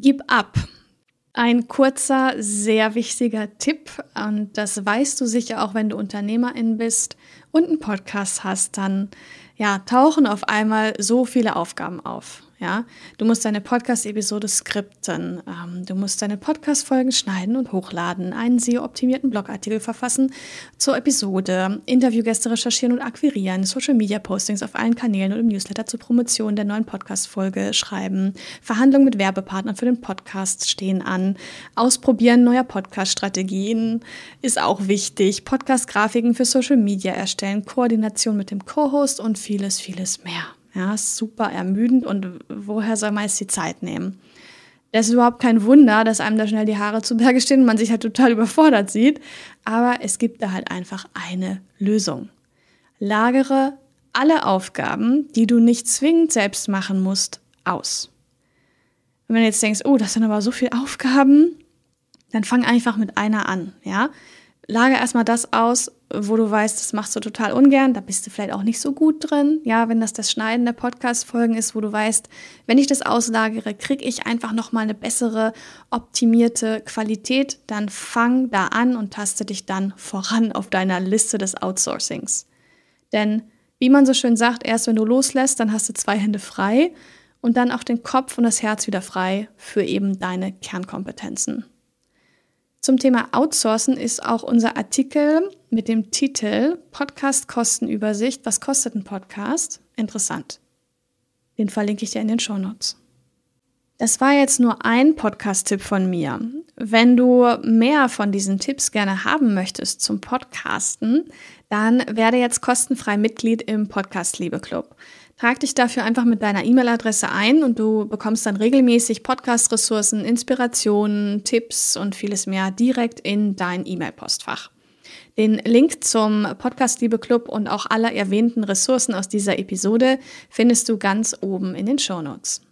Gib ab. Ein kurzer, sehr wichtiger Tipp, und das weißt du sicher auch, wenn du Unternehmerin bist und einen Podcast hast, dann ja, tauchen auf einmal so viele Aufgaben auf. Ja, du musst deine Podcast-Episode skripten, ähm, du musst deine Podcast-Folgen schneiden und hochladen, einen SEO-optimierten Blogartikel verfassen zur Episode, Interviewgäste recherchieren und akquirieren, Social-Media-Postings auf allen Kanälen und im Newsletter zur Promotion der neuen Podcast-Folge schreiben, Verhandlungen mit Werbepartnern für den Podcast stehen an, Ausprobieren neuer Podcast-Strategien ist auch wichtig, Podcast-Grafiken für Social-Media erstellen, Koordination mit dem Co-Host und vieles, vieles mehr. Ja, super ermüdend und woher soll man jetzt die Zeit nehmen? Das ist überhaupt kein Wunder, dass einem da schnell die Haare zu Berge stehen und man sich halt total überfordert sieht. Aber es gibt da halt einfach eine Lösung. Lagere alle Aufgaben, die du nicht zwingend selbst machen musst, aus. wenn du jetzt denkst, oh, das sind aber so viele Aufgaben, dann fang einfach mit einer an, ja? Lager erstmal das aus, wo du weißt, das machst du total ungern, da bist du vielleicht auch nicht so gut drin. Ja, wenn das das Schneiden der Podcast-Folgen ist, wo du weißt, wenn ich das auslagere, kriege ich einfach nochmal eine bessere, optimierte Qualität, dann fang da an und taste dich dann voran auf deiner Liste des Outsourcings. Denn, wie man so schön sagt, erst wenn du loslässt, dann hast du zwei Hände frei und dann auch den Kopf und das Herz wieder frei für eben deine Kernkompetenzen. Zum Thema Outsourcen ist auch unser Artikel mit dem Titel Podcast Kostenübersicht. Was kostet ein Podcast? Interessant. Den verlinke ich dir in den Show Notes. Das war jetzt nur ein Podcast-Tipp von mir. Wenn du mehr von diesen Tipps gerne haben möchtest zum Podcasten, dann werde jetzt kostenfrei Mitglied im Podcast Liebe Club. Trag dich dafür einfach mit deiner E-Mail-Adresse ein und du bekommst dann regelmäßig Podcast-Ressourcen, Inspirationen, Tipps und vieles mehr direkt in dein E-Mail-Postfach. Den Link zum Podcast Liebe Club und auch aller erwähnten Ressourcen aus dieser Episode findest du ganz oben in den Show Notes.